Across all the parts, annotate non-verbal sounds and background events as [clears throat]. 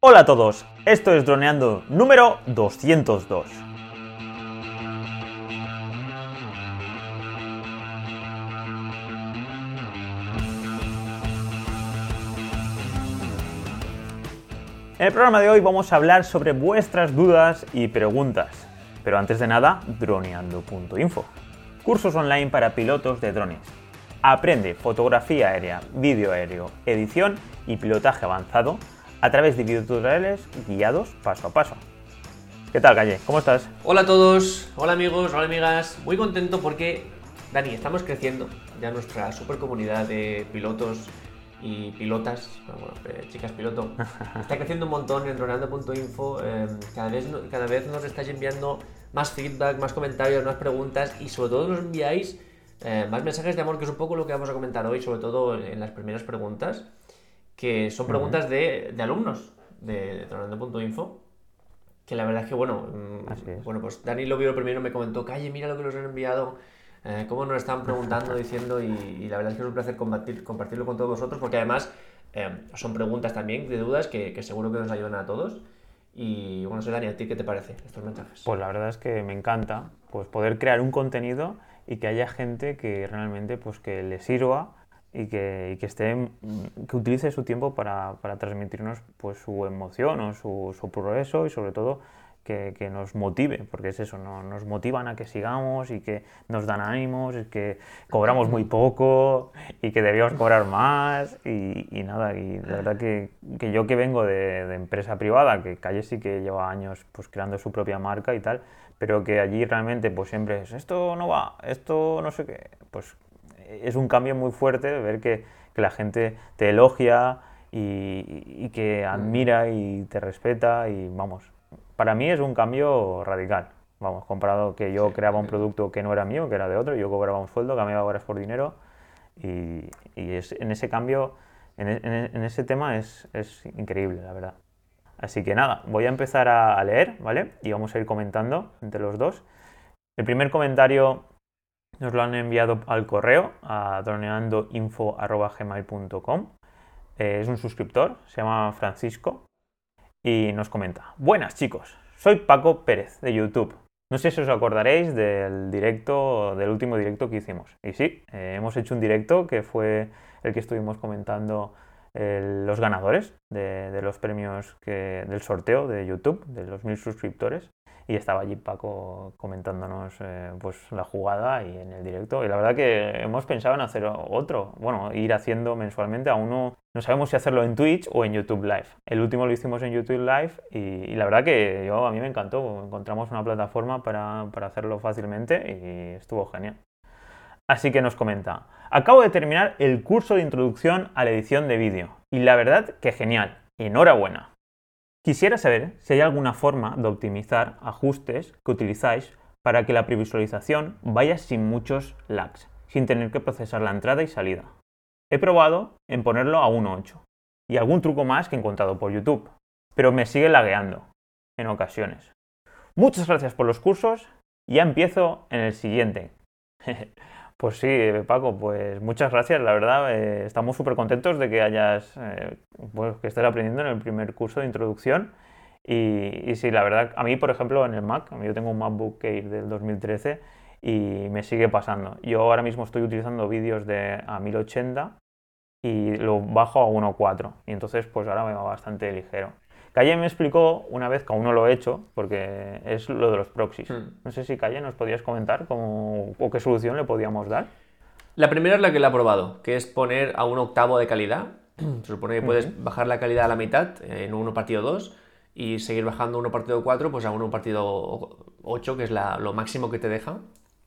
Hola a todos, esto es Droneando número 202. En el programa de hoy vamos a hablar sobre vuestras dudas y preguntas. Pero antes de nada, droneando.info. Cursos online para pilotos de drones. Aprende fotografía aérea, vídeo aéreo, edición y pilotaje avanzado a través de videotutoriales guiados paso a paso. ¿Qué tal, Calle? ¿Cómo estás? Hola a todos, hola amigos, hola amigas. Muy contento porque, Dani, estamos creciendo ya nuestra super comunidad de pilotos y pilotas, bueno, chicas piloto, [laughs] está creciendo un montón en droneando.info. Eh, cada, vez, cada vez nos estáis enviando más feedback, más comentarios, más preguntas y sobre todo nos enviáis eh, más mensajes de amor, que es un poco lo que vamos a comentar hoy, sobre todo en las primeras preguntas, que son preguntas de, de alumnos de, de. Que la verdad es que, bueno, mm, bueno, pues Dani lo vio primero, me comentó, Calle, mira lo que nos han enviado, eh, cómo nos están preguntando, [laughs] diciendo, y, y la verdad es que es un placer compartir, compartirlo con todos vosotros, porque además eh, son preguntas también de dudas que, que seguro que nos ayudan a todos. Y bueno, soy Dani, ¿a ti qué te parece estos mensajes? Pues la verdad es que me encanta pues, poder crear un contenido y que haya gente que realmente pues, que le sirva y que, y que esté, mm, que utilice su tiempo para, para transmitirnos pues, su emoción o su, su progreso y sobre todo que, que nos motive, porque es eso, ¿no? nos motivan a que sigamos y que nos dan ánimos, y que cobramos muy poco y que debíamos cobrar más y, y nada, y la verdad que, que yo que vengo de, de empresa privada, que Calle sí que lleva años pues creando su propia marca y tal, pero que allí realmente pues siempre es esto no va, esto no sé qué, pues es un cambio muy fuerte ver que, que la gente te elogia y, y que admira y te respeta y vamos, para mí es un cambio radical. Vamos, comparado que yo creaba un producto que no era mío, que era de otro, yo cobraba un sueldo, cambiaba horas por dinero y, y es, en ese cambio, en, e- en e- en ese tema es, es increíble, la verdad. Así que nada, voy a empezar a, a leer, ¿vale? Y vamos a ir comentando entre los dos. El primer comentario nos lo han enviado al correo a droneandoinfo.gmail.com. Eh, es un suscriptor, se llama Francisco y nos comenta: Buenas chicos, soy Paco Pérez de YouTube. No sé si os acordaréis del directo, del último directo que hicimos. Y sí, eh, hemos hecho un directo que fue el que estuvimos comentando eh, los ganadores de, de los premios que, del sorteo de YouTube, de los mil suscriptores. Y estaba allí Paco comentándonos eh, pues la jugada y en el directo. Y la verdad que hemos pensado en hacer otro. Bueno, ir haciendo mensualmente a uno. No sabemos si hacerlo en Twitch o en YouTube Live. El último lo hicimos en YouTube Live y, la verdad que yo a mí me encantó. Encontramos una plataforma para, para hacerlo fácilmente y estuvo genial. Así que nos comenta, acabo de terminar el curso de introducción a la edición de vídeo y la verdad que genial, enhorabuena. Quisiera saber si hay alguna forma de optimizar ajustes que utilizáis para que la previsualización vaya sin muchos lags, sin tener que procesar la entrada y salida. He probado en ponerlo a 1.8 y algún truco más que he encontrado por YouTube, pero me sigue lagueando en ocasiones. Muchas gracias por los cursos, ya empiezo en el siguiente. [laughs] Pues sí, Paco, pues muchas gracias, la verdad, eh, estamos súper contentos de que hayas, eh, pues, que estés aprendiendo en el primer curso de introducción y, sí, la verdad, a mí, por ejemplo, en el Mac, yo tengo un MacBook Air del 2013 y me sigue pasando. Yo ahora mismo estoy utilizando vídeos de a 1080 y lo bajo a 1.4 y entonces pues ahora me va bastante ligero. Calle me explicó una vez que aún no lo he hecho, porque es lo de los proxies. Hmm. No sé si Calle nos podías comentar cómo, o qué solución le podíamos dar. La primera es la que le he probado, que es poner a un octavo de calidad. [clears throat] Se supone que puedes bajar la calidad a la mitad en 1 partido 2 y seguir bajando 1 partido 4 pues a 1 partido 8, que es la- lo máximo que te deja.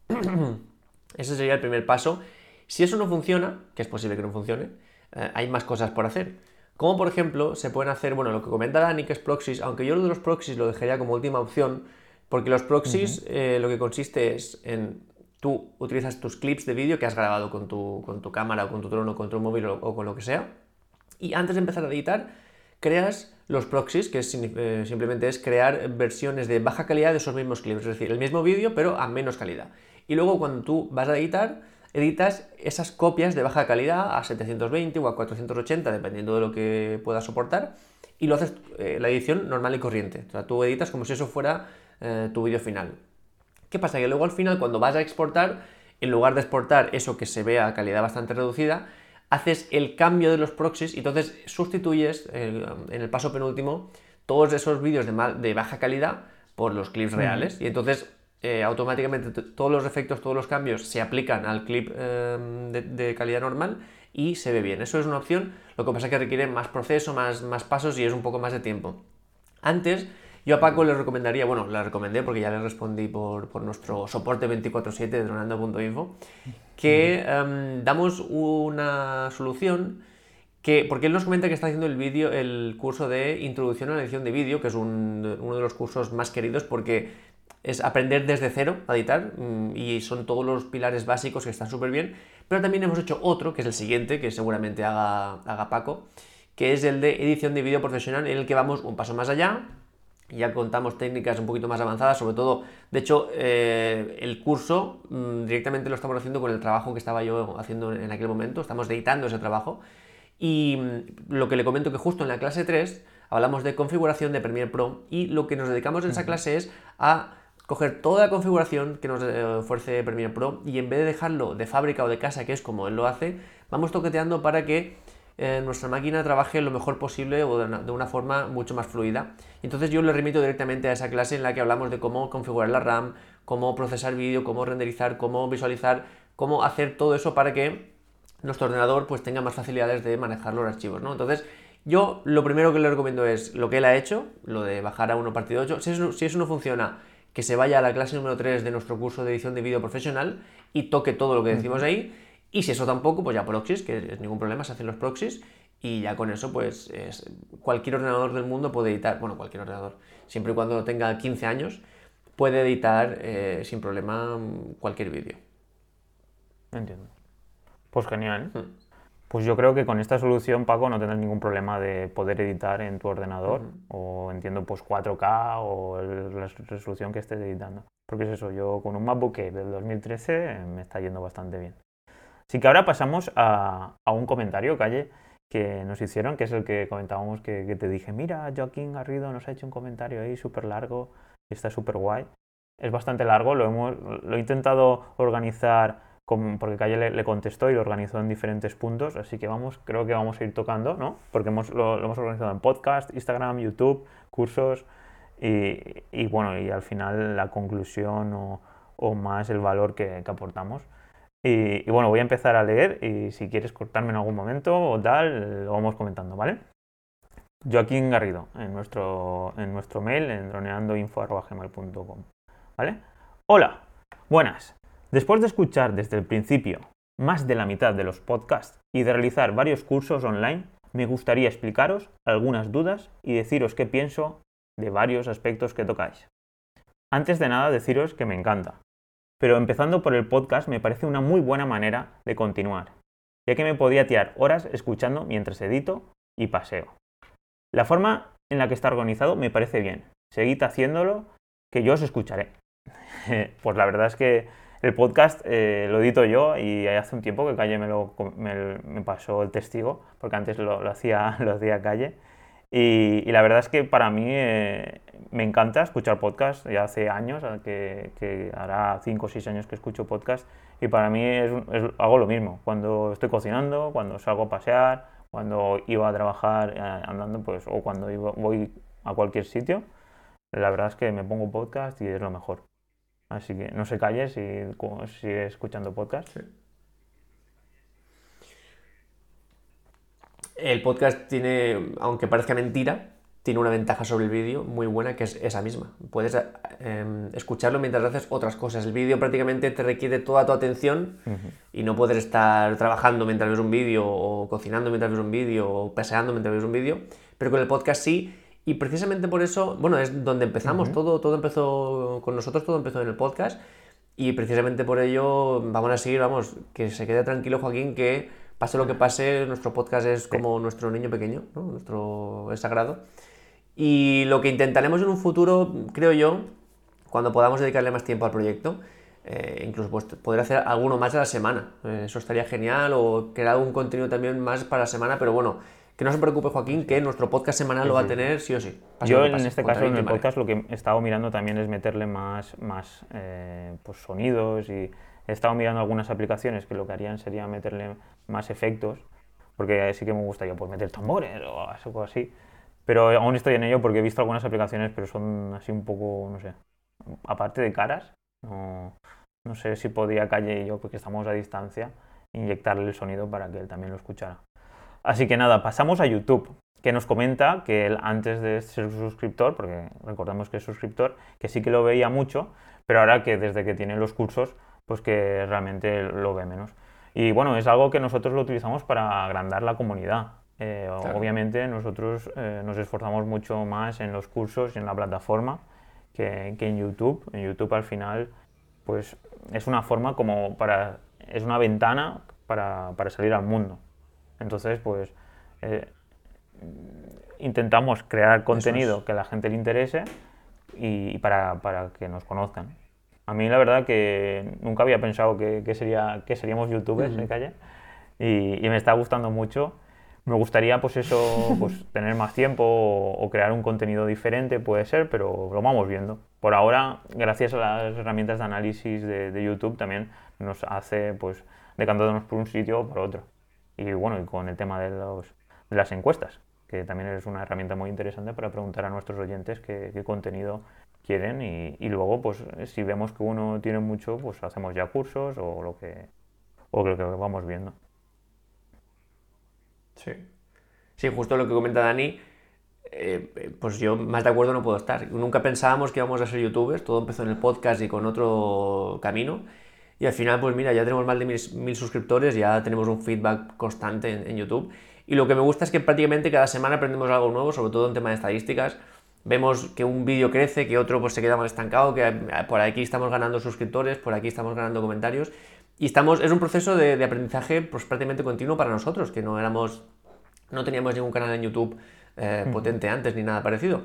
[clears throat] Ese sería el primer paso. Si eso no funciona, que es posible que no funcione, eh, hay más cosas por hacer. Como por ejemplo, se pueden hacer, bueno, lo que comenta Dani, que es proxies, aunque yo lo de los proxies lo dejaría como última opción, porque los proxies eh, lo que consiste es en tú utilizas tus clips de vídeo que has grabado con tu, con tu cámara o con tu dron o con tu móvil o, o con lo que sea, y antes de empezar a editar, creas los proxies, que es, eh, simplemente es crear versiones de baja calidad de esos mismos clips, es decir, el mismo vídeo pero a menos calidad. Y luego cuando tú vas a editar, editas esas copias de baja calidad a 720 o a 480, dependiendo de lo que puedas soportar, y lo haces eh, la edición normal y corriente. O sea, tú editas como si eso fuera eh, tu vídeo final. ¿Qué pasa? Que luego al final, cuando vas a exportar, en lugar de exportar eso que se vea a calidad bastante reducida, haces el cambio de los proxies y entonces sustituyes en el paso penúltimo todos esos vídeos de, baja calidad por los clips reales. Y entonces eh, automáticamente todos los efectos, todos los cambios se aplican al clip em, de, calidad normal y se ve bien. Eso es una opción, lo que pasa es que requiere más proceso, más, más pasos y es un poco más de tiempo. Antes, yo a Paco le recomendaría, bueno, le recomendé porque ya le respondí por, nuestro soporte 24/7 de dronando.info, que em, damos una solución que, porque él nos comenta que está haciendo el vídeo, el curso de introducción a la edición de vídeo, que es uno de los cursos más queridos porque es aprender desde cero a editar mm, y son todos los pilares básicos que están súper bien. Pero también hemos hecho otro, que es el siguiente, que seguramente haga, haga Paco, que es el de edición de vídeo profesional, en el que vamos un paso más allá. Ya contamos técnicas un poquito más avanzadas, sobre todo, de hecho, eh, el curso mm, directamente lo estamos haciendo con el trabajo que estaba yo haciendo en aquel momento, estamos editando ese trabajo. Y mm, lo que le comento que justo en la clase 3 hablamos de configuración de Premiere Pro y lo que nos dedicamos en esa clase es a coger toda la configuración que nos eh, ofrece Premiere Pro y en vez de dejarlo de fábrica o de casa, que es como él lo hace, vamos toqueteando para que eh, nuestra máquina trabaje lo mejor posible o de una, forma mucho más fluida. Entonces yo le remito directamente a esa clase en la que hablamos de cómo configurar la RAM, cómo procesar vídeo, cómo renderizar, cómo visualizar, cómo hacer todo eso para que nuestro ordenador pues tenga más facilidades de manejar los archivos, ¿no? Entonces, yo lo primero que le recomiendo es lo que él ha hecho, lo de bajar a 1 partido 8. Si si eso no funciona, que se vaya a la clase número 3 de nuestro curso de edición de vídeo profesional y toque todo lo que decimos ahí. Y si eso tampoco, pues ya proxies, que es ningún problema, se hacen los proxies y ya con eso, pues cualquier ordenador del mundo puede editar, bueno, cualquier ordenador, siempre y cuando tenga 15 años, puede editar eh, sin problema cualquier vídeo. Entiendo. Pues genial. Hmm. Pues yo creo que con esta solución, Paco, no tendrás ningún problema de poder editar en tu ordenador, o entiendo pues 4K o la resolución que estés editando. Porque es eso, yo con un MacBook del 2013 me está yendo bastante bien. Así que ahora pasamos a, un comentario, Calle, que nos hicieron, que es el que comentábamos que, te dije, mira, Joaquín Garrido nos ha hecho un comentario ahí súper largo, está súper guay. Es bastante largo, lo, hemos, lo he intentado organizar porque Calle le, contestó y lo organizó en diferentes puntos, así que vamos, creo que vamos a ir tocando, ¿no? Porque hemos, lo, hemos organizado en podcast, Instagram, YouTube, cursos y, bueno, y al final la conclusión o, más el valor que, aportamos. Y, bueno, voy a empezar a leer y si quieres cortarme en algún momento o tal, lo vamos comentando, ¿vale? Joaquín Garrido, en nuestro, en nuestro mail, en droneandoinfo.gmail.com, ¿vale? Hola, buenas. Después de escuchar desde el principio más de la mitad de los podcasts y de realizar varios cursos online, me gustaría explicaros algunas dudas y deciros qué pienso de varios aspectos que tocáis. Antes de nada deciros que me encanta, pero empezando por el podcast me parece una muy buena manera de continuar, ya que me podía tirar horas escuchando mientras edito y paseo. La forma en la que está organizado me parece bien, seguid haciéndolo, que yo os escucharé. [laughs] pues la verdad es que el podcast eh, lo edito yo y hace un tiempo que Calle me, lo, me, pasó el testigo, porque antes lo, hacía, [laughs] lo hacía Calle. Y, la verdad es que para mí eh, me encanta escuchar podcast, ya hace años, que, que hará 5 o 6 años que escucho podcast, y para mí es, hago lo mismo, cuando estoy cocinando, cuando salgo a pasear, cuando iba a trabajar eh, andando, pues, o cuando voy a cualquier sitio, la verdad es que me pongo podcast y es lo mejor. Así que no se calles y sigue escuchando podcast. El podcast tiene, aunque parezca mentira, tiene una ventaja sobre el vídeo muy buena que es esa misma. Puedes em, escucharlo mientras haces otras cosas. El vídeo prácticamente te requiere toda tu atención y no puedes estar trabajando mientras ves un vídeo o cocinando mientras ves un vídeo o paseando mientras ves un vídeo. Pero con el podcast sí y precisamente por eso, bueno, es donde empezamos, todo, todo empezó con nosotros, todo empezó en el podcast. Y precisamente por ello vamos a seguir, vamos, que se quede tranquilo Joaquín, que pase lo que pase, nuestro podcast es como nuestro niño pequeño, ¿no? nuestro es sagrado. Y lo que intentaremos en un futuro, creo yo, cuando podamos dedicarle más tiempo al proyecto, eh, incluso pues, poder hacer alguno más a la semana. Eh, eso estaría genial, o crear algún contenido también más para la semana, pero bueno, que no se preocupe Joaquín, que nuestro podcast semanal lo va a tener sí o sí. Yo en este caso, en el podcast, lo que he estado mirando también es meterle más, más eh, pues, sonidos y he estado mirando algunas aplicaciones que lo que harían sería meterle más efectos, porque sí que me gustaría pues, meter tambores o algo así. Pero aún estoy en ello porque he visto algunas aplicaciones, pero son así un poco, no sé, aparte de caras, no, no sé si podría Calle y yo, porque estamos a distancia, inyectarle el sonido para que él también lo escuchara. Así que nada, pasamos a YouTube, que nos comenta que él antes de ser suscriptor, porque recordamos que es suscriptor, que sí que lo veía mucho, pero ahora que desde que tiene los cursos, pues que realmente lo ve menos. Y bueno, es algo que nosotros lo utilizamos para agrandar la comunidad. Eh, obviamente nosotros eh, nos esforzamos mucho más en los cursos y en la plataforma que, en YouTube. En YouTube al final pues es una forma como para... es una ventana para, salir al mundo. Entonces pues eh, intentamos crear contenido que a la gente le interese y, para, que nos conozcan. A mí la verdad que nunca había pensado que, sería, que seríamos youtubers en calle y, y me está gustando mucho me gustaría, pues eso, [laughs] pues tener más tiempo o, crear un contenido diferente, puede ser, pero lo vamos viendo. Por ahora, gracias a las herramientas de análisis de, YouTube, también nos hace, pues, decantándonos por un sitio o por otro. Y bueno, y con el tema de, los, de las encuestas, que también es una herramienta muy interesante para preguntar a nuestros oyentes qué, contenido quieren y, luego, pues, si vemos que uno tiene mucho, pues hacemos ya cursos o lo que, o lo que vamos viendo. Sí. Sí, justo lo que comenta Dani, eh, pues yo más de acuerdo no puedo estar. Nunca pensábamos que íbamos a ser youtubers, todo empezó en el podcast y con otro camino. Y al final, pues mira, ya tenemos más de mil, suscriptores, ya tenemos un feedback constante en, YouTube. Y lo que me gusta es que prácticamente cada semana aprendemos algo nuevo, sobre todo en tema de estadísticas. Vemos que un vídeo crece, que otro pues, se queda más estancado, que por aquí estamos ganando suscriptores, por aquí estamos ganando comentarios. Y estamos, es un proceso de, aprendizaje pues, prácticamente continuo para nosotros, que no éramos, no teníamos ningún canal en YouTube eh, potente antes ni nada parecido.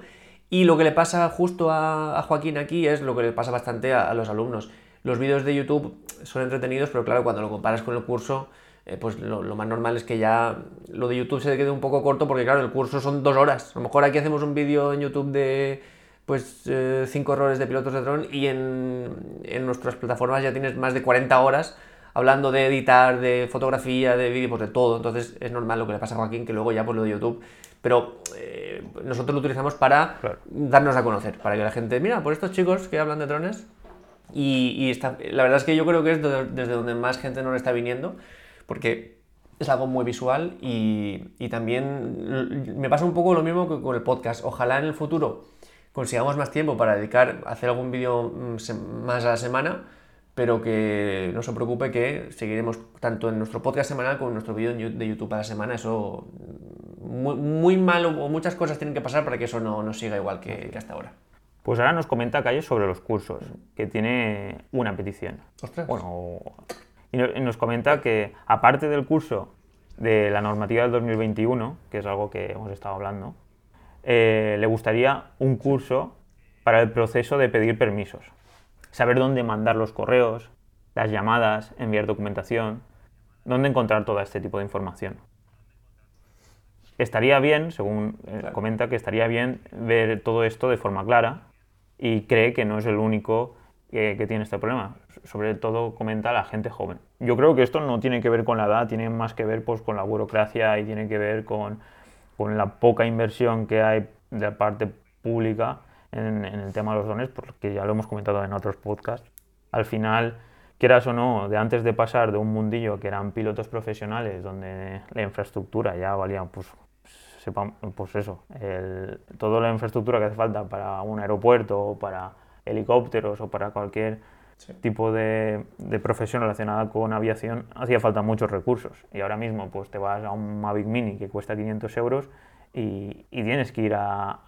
Y lo que le pasa justo a, Joaquín aquí es lo que le pasa bastante a, los alumnos. Los vídeos de YouTube son entretenidos, pero claro, cuando lo comparas con el curso, eh, pues lo, más normal es que ya lo de YouTube se quede un poco corto, porque claro, el curso son dos horas. A lo mejor aquí hacemos un vídeo en YouTube de pues eh, cinco errores de pilotos de dron y en, en, nuestras plataformas ya tienes más de 40 horas hablando de editar, de fotografía, de vídeo, pues de todo. Entonces es normal lo que le pasa a Joaquín, que luego ya pues lo de YouTube. Pero eh, nosotros lo utilizamos para darnos a conocer, para que la gente, mira, por estos chicos que hablan de drones. Y, está, la verdad es que yo creo que es desde donde más gente nos está viniendo, porque es algo muy visual y, y también me pasa un poco lo mismo que con el podcast. Ojalá en el futuro consigamos más tiempo para dedicar a hacer algún vídeo mm, más a la semana, pero que no se preocupe que seguiremos tanto en nuestro podcast semanal como en nuestro vídeo de YouTube a la semana. Eso muy, muy mal o muchas cosas tienen que pasar para que eso no, no siga igual que, hasta ahora. Pues ahora nos comenta Calle sobre los cursos, que tiene una petición. Bueno, y nos comenta que aparte del curso de la normativa del 2021, que es algo que hemos estado hablando, eh, le gustaría un curso para el proceso de pedir permisos. Saber dónde mandar los correos, las llamadas, enviar documentación, dónde encontrar todo este tipo de información. Estaría bien, según eh, comenta, que estaría bien ver todo esto de forma clara y cree que no es el único que, tiene este problema. Sobre todo comenta la gente joven. Yo creo que esto no tiene que ver con la edad, tiene más que ver pues, con la burocracia y tiene que ver con con la poca inversión que hay de la parte pública en, el tema de los dones, porque ya lo hemos comentado en otros podcasts, al final, quieras o no, de antes de pasar de un mundillo que eran pilotos profesionales, donde la infraestructura ya valía, pues, pues eso, toda la infraestructura que hace falta para un aeropuerto o para helicópteros o para cualquier tipo de, profesión relacionada con aviación hacía falta muchos recursos. Y ahora mismo pues te vas a un Mavic Mini que cuesta 500 euros y, tienes que ir a,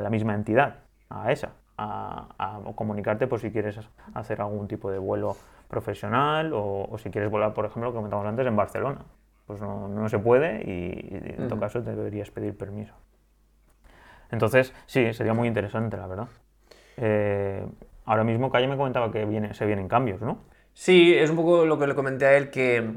la misma entidad, a esa, a, comunicarte por si quieres hacer algún tipo de vuelo profesional o, si quieres volar, por ejemplo, como comentamos antes, en Barcelona. Pues no, se puede y, en todo caso te deberías pedir permiso. Entonces, sí, sería muy interesante, la verdad. Eh, Ahora mismo Calle me comentaba que viene, se vienen cambios, ¿no? Sí, es un poco lo que le comenté a él, que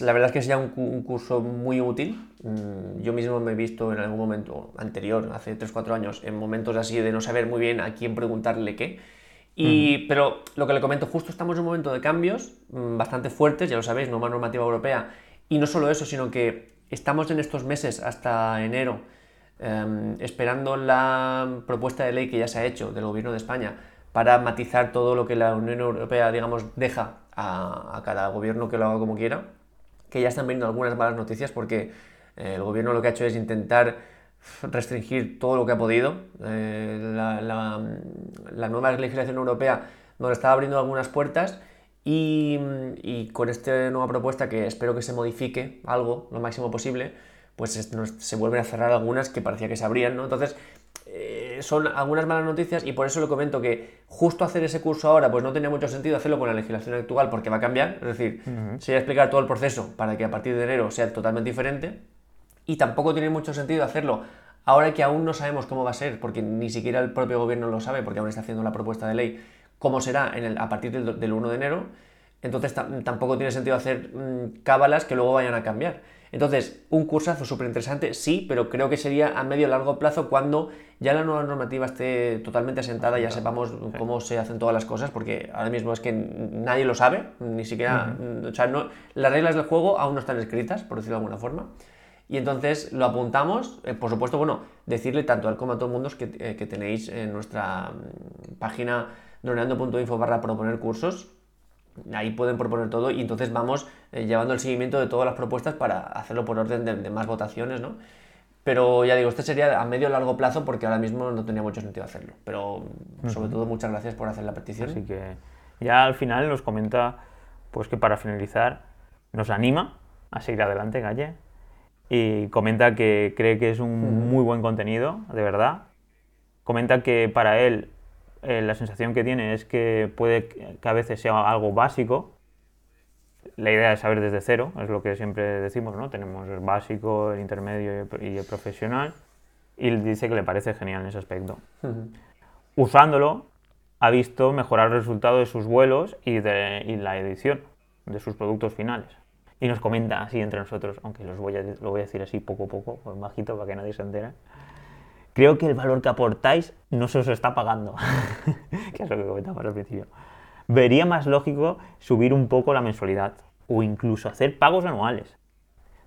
la verdad es que sería un, un curso muy útil. Mm, yo mismo me he visto en algún momento anterior, hace 3-4 años, en momentos así de no saber muy bien a quién preguntarle qué. Y, Pero lo que le comento, justo estamos en un momento de cambios mm, bastante fuertes, ya lo sabéis, nueva normativa europea. Y no solo eso, sino que estamos en estos meses hasta enero em, esperando la propuesta de ley que ya se ha hecho del gobierno de España para matizar todo lo que la Unión Europea, digamos, deja a, cada gobierno que lo haga como quiera, que ya están viendo algunas malas noticias porque eh, el gobierno lo que ha hecho es intentar restringir todo lo que ha podido. Eh, la, nueva legislación europea nos está abriendo algunas puertas y, y, con esta nueva propuesta que espero que se modifique algo lo máximo posible, pues se vuelven a cerrar algunas que parecía que se abrían, ¿no? Entonces, eh, son algunas malas noticias y por eso le comento que justo hacer ese curso ahora pues no tenía mucho sentido hacerlo con la legislación actual porque va a cambiar, es decir, se va a explicar todo el proceso para que a partir de enero sea totalmente diferente y tampoco tiene mucho sentido hacerlo ahora que aún no sabemos cómo va a ser porque ni siquiera el propio gobierno lo sabe porque aún está haciendo la propuesta de ley cómo será en el, a partir del, 1 de enero, entonces tampoco tiene sentido hacer mm, cábalas que luego vayan a cambiar. Entonces, un cursazo súper interesante, sí, pero creo que sería a medio largo plazo cuando ya la nueva normativa esté totalmente asentada, ya sepamos cómo se hacen todas las cosas, porque ahora mismo es que nadie lo sabe, ni siquiera, o sea, no, las reglas del juego aún no están escritas, por decirlo de alguna forma. Y entonces lo apuntamos, eh, por supuesto, bueno, decirle tanto al como a todo el mundo que, eh, que tenéis en nuestra mm, página droneando.info barra proponer cursos, ahí pueden proponer todo y entonces vamos eh, llevando el seguimiento de todas las propuestas para hacerlo por orden de, más votaciones, ¿no? Pero ya digo, este sería a medio o largo plazo porque ahora mismo no tenía mucho sentido hacerlo. Pero sobre todo muchas gracias por hacer la petición. Así que ya al final nos comenta pues que para finalizar nos anima a seguir adelante, Galle. Y comenta que cree que es un muy buen contenido, de verdad. Comenta que para él eh, la sensación que tiene es que puede que a veces sea algo básico. La idea es saber desde cero, es lo que siempre decimos, ¿no? Tenemos el básico, el intermedio y el profesional. Y dice que le parece genial en ese aspecto. Usándolo, ha visto mejorar el resultado de sus vuelos y de y la edición de sus productos finales. Y nos comenta así entre nosotros, aunque los voy a, lo voy a decir así poco a poco, bajito para que nadie se entere creo que el valor que aportáis no se os está pagando, [laughs] que es lo que comentamos al principio. Vería más lógico subir un poco la mensualidad o incluso hacer pagos anuales,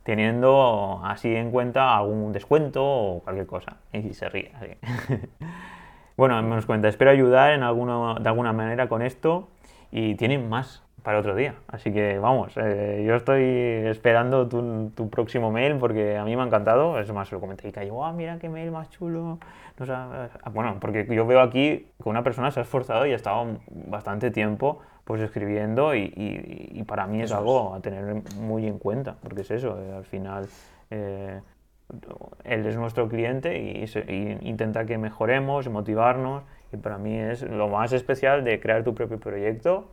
teniendo así en cuenta algún descuento o cualquier cosa. Y se ríe. [laughs] bueno, nos cuenta, espero ayudar en alguno, de alguna manera con esto y tienen más para otro día. Así que vamos, eh, yo estoy esperando tu, próximo mail porque a mí me ha encantado. Es más, lo comenté y cayó, ah, mira qué mail más chulo. Ah, bueno, porque yo veo aquí que una persona se ha esforzado y ha estado bastante tiempo pues escribiendo y, para mí es algo a tener muy en cuenta, porque es eso, eh, al final eh, él es nuestro cliente y, y, intenta que mejoremos y motivarnos y para mí es lo más especial de crear tu propio proyecto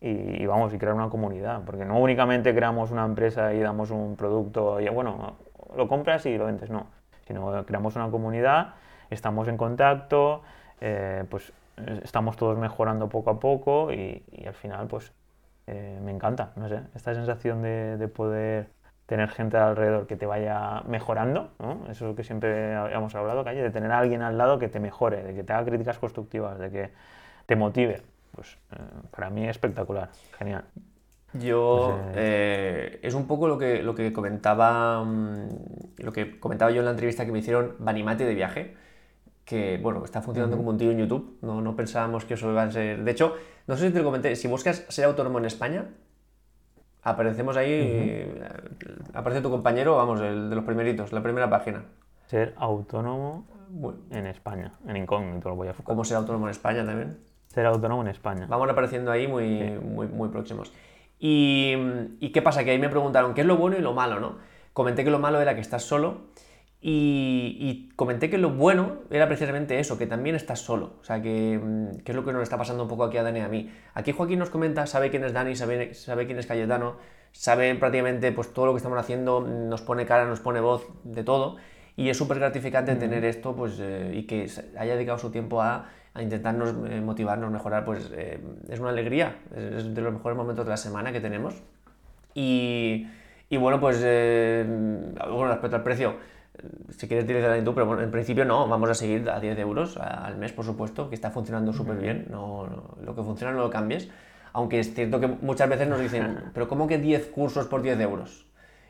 y, vamos, y crear una comunidad, porque no únicamente creamos una empresa y damos un producto y bueno, lo compras y lo vendes, no, sino creamos una comunidad, estamos en contacto, eh, pues estamos todos mejorando poco a poco y, al final pues eh, me encanta, no sé, esta sensación de, poder tener gente alrededor que te vaya mejorando, ¿no? eso es lo que siempre hemos hablado, Calle, de tener a alguien al lado que te mejore, de que te haga críticas constructivas, de que te motive pues eh, para mí espectacular, genial. Yo, eh, es un poco lo que, lo que comentaba mm, lo que comentaba yo en la entrevista que me hicieron Banimate de viaje, que bueno, está funcionando como un tío en YouTube, no, no pensábamos que eso iba a ser... De hecho, no sé si te lo comenté, si buscas ser autónomo en España, aparecemos ahí, eh, aparece tu compañero, vamos, el de los primeritos, la primera página. Ser autónomo en España, en incógnito lo voy a. ¿Cómo ser autónomo en España también? Ser autónomo en España. Vamos apareciendo ahí muy, muy, muy próximos. Y, y, qué pasa? Que ahí me preguntaron qué es lo bueno y lo malo, ¿no? Comenté que lo malo era que estás solo y, y comenté que lo bueno era precisamente eso, que también estás solo. O sea, que, mm, que, es lo que nos está pasando un poco aquí a Dani y a mí. Aquí Joaquín nos comenta, sabe quién es Dani, sabe, sabe quién es Cayetano, sabe prácticamente pues, todo lo que estamos haciendo, nos pone cara, nos pone voz, de todo. Y es súper gratificante tener esto pues, eh, y que haya dedicado su tiempo a a intentarnos eh, motivarnos, mejorar, pues eh, es una alegría, es, de los mejores momentos de la semana que tenemos. Y, Y bueno, pues, eh, bueno, respecto al precio, si quieres en YouTube, pero bueno, en principio no, vamos a seguir a 10 euros al mes, por supuesto, que está funcionando súper bien, no, no- lo que funciona no lo cambies, aunque es cierto que muchas veces nos dicen, [laughs] pero ¿cómo que 10 cursos por 10 euros?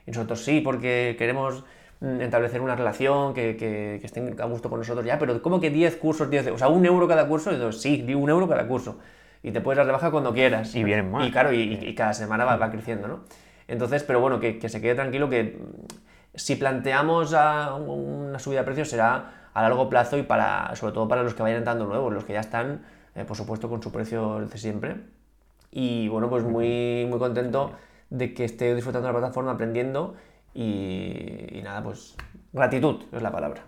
Y nosotros sí, porque queremos mm, establecer una relación, que, que- que estén a gusto con nosotros ya, pero ¿cómo que 10 cursos, 10 euros? O sea, un euro cada curso, y digo, sí, di un euro cada curso. Y te puedes dar de baja cuando quieras. Y vienen más. Y claro, y, y cada semana va, va creciendo, ¿no? Entonces, pero bueno, que, que se quede tranquilo que mm, si planteamos a una subida de precios será a largo plazo y para, sobre todo para los que vayan entrando nuevos, los que ya están, eh, por supuesto, con su precio de siempre. Y bueno, pues muy, muy contento de que esté disfrutando de la plataforma, aprendiendo y, y nada, pues gratitud es la palabra.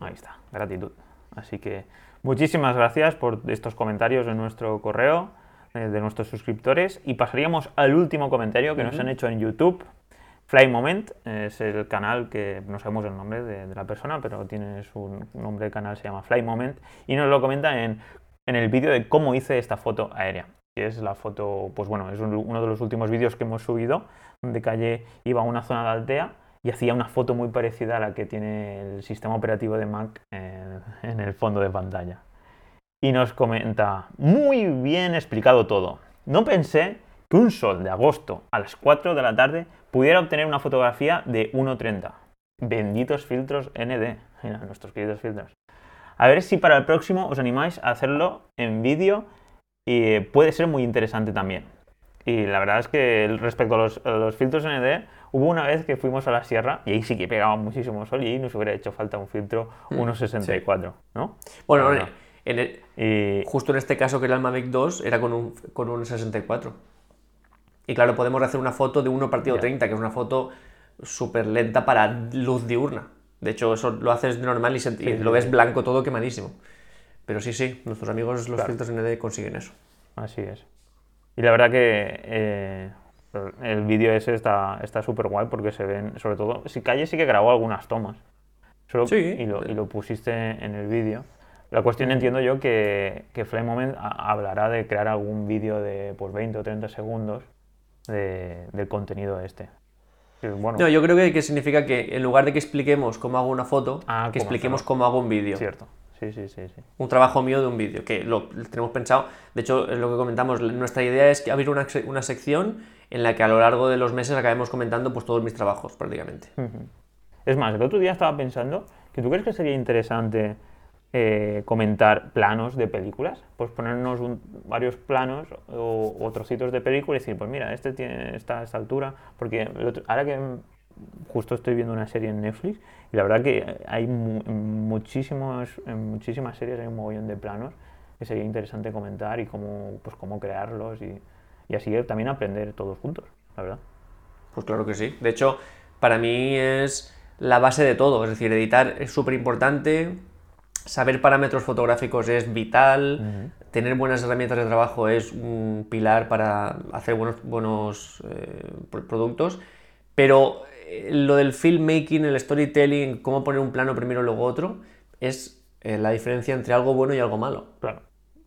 Ahí está, gratitud. Así que muchísimas gracias por estos comentarios en nuestro correo eh, de nuestros suscriptores y pasaríamos al último comentario que nos han hecho en YouTube. Fly Moment es el canal que no sabemos el nombre de, de la persona, pero tiene su nombre de canal, se llama Fly Moment y nos lo comenta en, en el vídeo de cómo hice esta foto aérea. Que es la foto, pues bueno, es un- uno de los últimos vídeos que hemos subido, donde Calle iba a una zona de Altea y hacía una foto muy parecida a la que tiene el sistema operativo de Mac en, el fondo de pantalla. Y nos comenta, muy bien explicado todo. No pensé que un sol de agosto a las 4 de la tarde pudiera obtener una fotografía de 1.30. Benditos filtros ND. Nuestros queridos filtros. A ver si para el próximo os animáis a hacerlo en vídeo y puede ser muy interesante también. Y la verdad es que respecto a los, a los filtros ND, hubo una vez que fuimos a la sierra y ahí sí que pegaba muchísimo sol y ahí nos hubiera hecho falta un filtro 1.64, ¿no? Bueno, Bueno. en el- Y justo en este caso que era el Mavic 2 era con un, con un 64. Y claro, podemos hacer una foto de 1 partido. 30, que es una foto súper lenta para luz diurna. De hecho, eso lo haces normal y, se- y sí, lo ves sí. blanco todo quemadísimo. Pero sí, sí, nuestros amigos los Claro. filtros ND consiguen eso. Así es. Y la verdad que eh, el vídeo ese está está súper guay porque se ven, sobre todo, si Calle sí que grabó algunas tomas. Solo- Sí. y, lo, y lo pusiste en el vídeo. La cuestión entiendo yo que, que Flame Moment ha- hablará de crear algún vídeo de pues, 20 o 30 segundos de- del contenido este. Que, bueno, No, yo creo que, que significa que en lugar de que expliquemos cómo hago una foto, Ah, que expliquemos hacerlo. cómo hago un vídeo. cierto. Un trabajo mío de un vídeo, que lo tenemos pensado. De hecho, es lo que comentamos. Nuestra idea es que abrir una, una sección en la que a lo largo de los meses acabemos comentando pues, todos mis trabajos, prácticamente. Es más, el otro día estaba pensando que tú crees que sería interesante eh, comentar planos de películas, pues ponernos varios planos o, trocitos de película y decir, pues mira, este tiene esta, esta altura, porque ahora que justo estoy viendo una serie en Netflix y la verdad que hay mu- muchísimos, en muchísimas series hay un mogollón de planos que sería interesante comentar y cómo, pues cómo crearlos y, y así también aprender todos juntos, la verdad. Pues claro que sí. De hecho, para mí es la base de todo. Es decir, editar es súper importante. Saber parámetros fotográficos es vital. Tener buenas herramientas de trabajo es un pilar para hacer buenos, buenos eh, pro- productos. Pero lo del filmmaking, el storytelling, cómo poner un plano primero luego otro, es eh, la diferencia entre algo bueno y algo malo. Claro.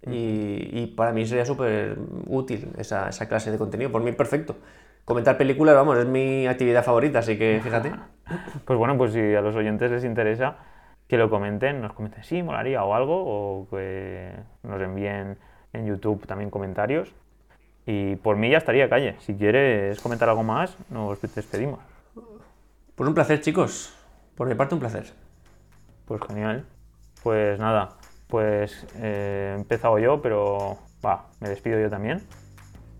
Y, y para mí sería súper útil esa, esa clase de contenido. Por mí, perfecto. Comentar películas, vamos, es mi actividad favorita, así que fíjate. [laughs] Pues bueno, pues si a los oyentes les interesa que lo comenten, nos comenten sí, molaría o algo, o que nos envíen en YouTube también comentarios. Y por mí ya estaría calle. Si quieres comentar algo más, nos despedimos. Pues un placer, chicos. Por mi parte, un placer. Pues genial. Pues nada, pues eh, he empezado yo, pero va, me despido yo también.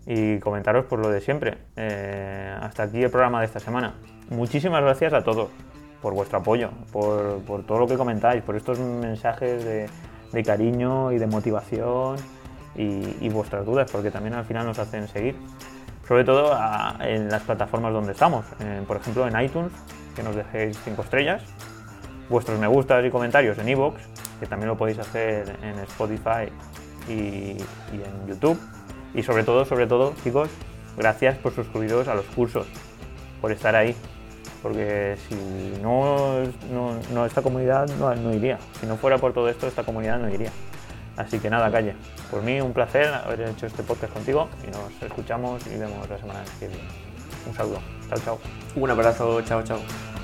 Y comentaros por lo de siempre. Eh, hasta aquí el programa de esta semana. Muchísimas gracias a todos por vuestro apoyo, por, por todo lo que comentáis, por estos mensajes de, de cariño y de motivación y, y vuestras dudas, porque también al final nos hacen seguir. Sobre todo en las plataformas donde estamos. Por ejemplo, en iTunes, que nos dejéis 5 estrellas vuestros me gustas y comentarios en iVoox, que también lo podéis hacer en Spotify y, y en YouTube. Y sobre todo, sobre todo, chicos, gracias por suscribiros a los cursos, por estar ahí. Porque si no, no, no esta comunidad no, no iría. Si no fuera por todo esto, esta comunidad no iría. Así que nada, calle. Por mí un placer haber hecho este podcast contigo y nos escuchamos y vemos la semana que viene. Un saludo. Chao, chao. Un abrazo, chao, chao.